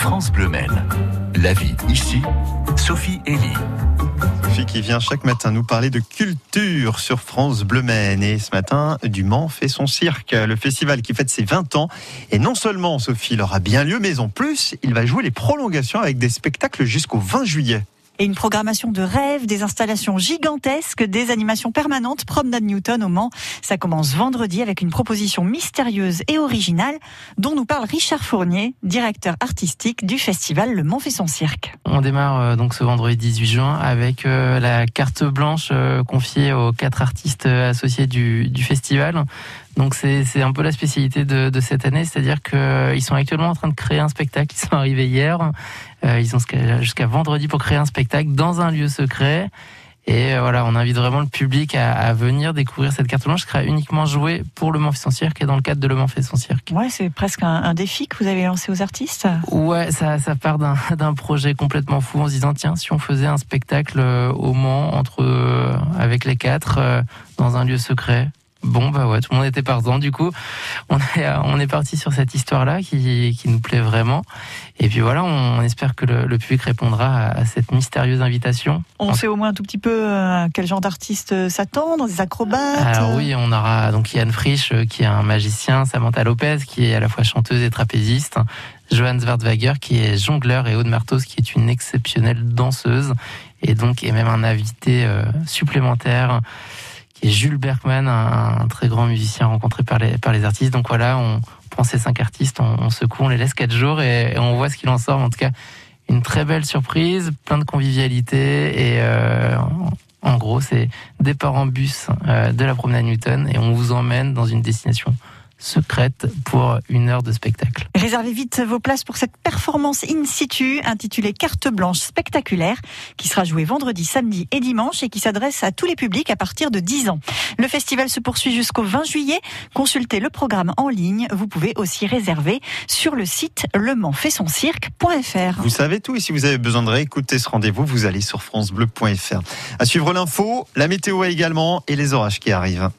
France Bleu Maine. La vie ici, Sophie Elie. Sophie qui vient chaque matin nous parler de culture sur France Bleu Maine. Et ce matin, Dumont fait son cirque, le festival qui fête ses 20 ans. Et non seulement Sophie il aura bien lieu, mais en plus, il va jouer les prolongations avec des spectacles jusqu'au 20 juillet et une programmation de rêve, des installations gigantesques, des animations permanentes, promenade Newton au Mans. Ça commence vendredi avec une proposition mystérieuse et originale dont nous parle Richard Fournier, directeur artistique du festival Le Mans fait son cirque. On démarre euh, donc ce vendredi 18 juin avec euh, la carte blanche euh, confiée aux quatre artistes associés du, du festival. Donc c'est un peu la spécialité de, de cette année, c'est-à-dire qu'ils sont actuellement en train de créer un spectacle. Ils sont arrivés hier, euh, ils ont jusqu'à vendredi pour créer un spectacle dans un lieu secret. Et euh, voilà, on invite vraiment le public à, à, venir découvrir cette carte blanche qui sera uniquement jouée pour le Mans son cirque et dans le cadre de le Mans son cirque. Ouais, c'est presque un, un, défi que vous avez lancé aux artistes. Ouais, ça, ça part d'un projet complètement fou en se disant tiens, si on faisait un spectacle euh, au Mans entre avec les quatre dans un lieu secret, Bon, bah ouais, tout le monde était partant. Du coup, on est, on est parti sur cette histoire-là qui, qui nous plaît vraiment. Et puis voilà, on espère que le, le public répondra à, cette mystérieuse invitation. On sait au moins un tout petit peu à euh, quel genre d'artistes s'attendre, des acrobates. Alors oui, on aura donc Yann Frisch euh, qui est un magicien, Samantha Lopez qui est à la fois chanteuse et trapéziste, Johan Zwartwager qui est jongleur et Aude Martos qui est une exceptionnelle danseuse et donc est même un invité euh, supplémentaire et Jules Bergman, un, très grand musicien rencontré par les, par les artistes. Donc voilà, on prend ces cinq artistes, on, on secoue, on les laisse quatre jours et, on voit ce qu'il en sort. En tout cas, une très belle surprise, plein de convivialité et euh, en gros, c'est départ en bus euh, de la promenade Newton et on vous emmène dans une destination secrète pour une heure de spectacle. Réservez vite vos places pour cette performance in situ intitulée Carte blanche spectaculaire qui sera jouée vendredi, samedi et dimanche et qui s'adresse à tous les publics à partir de 10 ans. Le festival se poursuit jusqu'au 20 juillet. Consultez le programme en ligne. Vous pouvez aussi réserver sur le site lemanfaitsoncirque.fr. Vous savez tout et si vous avez besoin de réécouter ce rendez-vous, vous allez sur francebleu.fr. À suivre l'info, la météo également et les orages qui arrivent.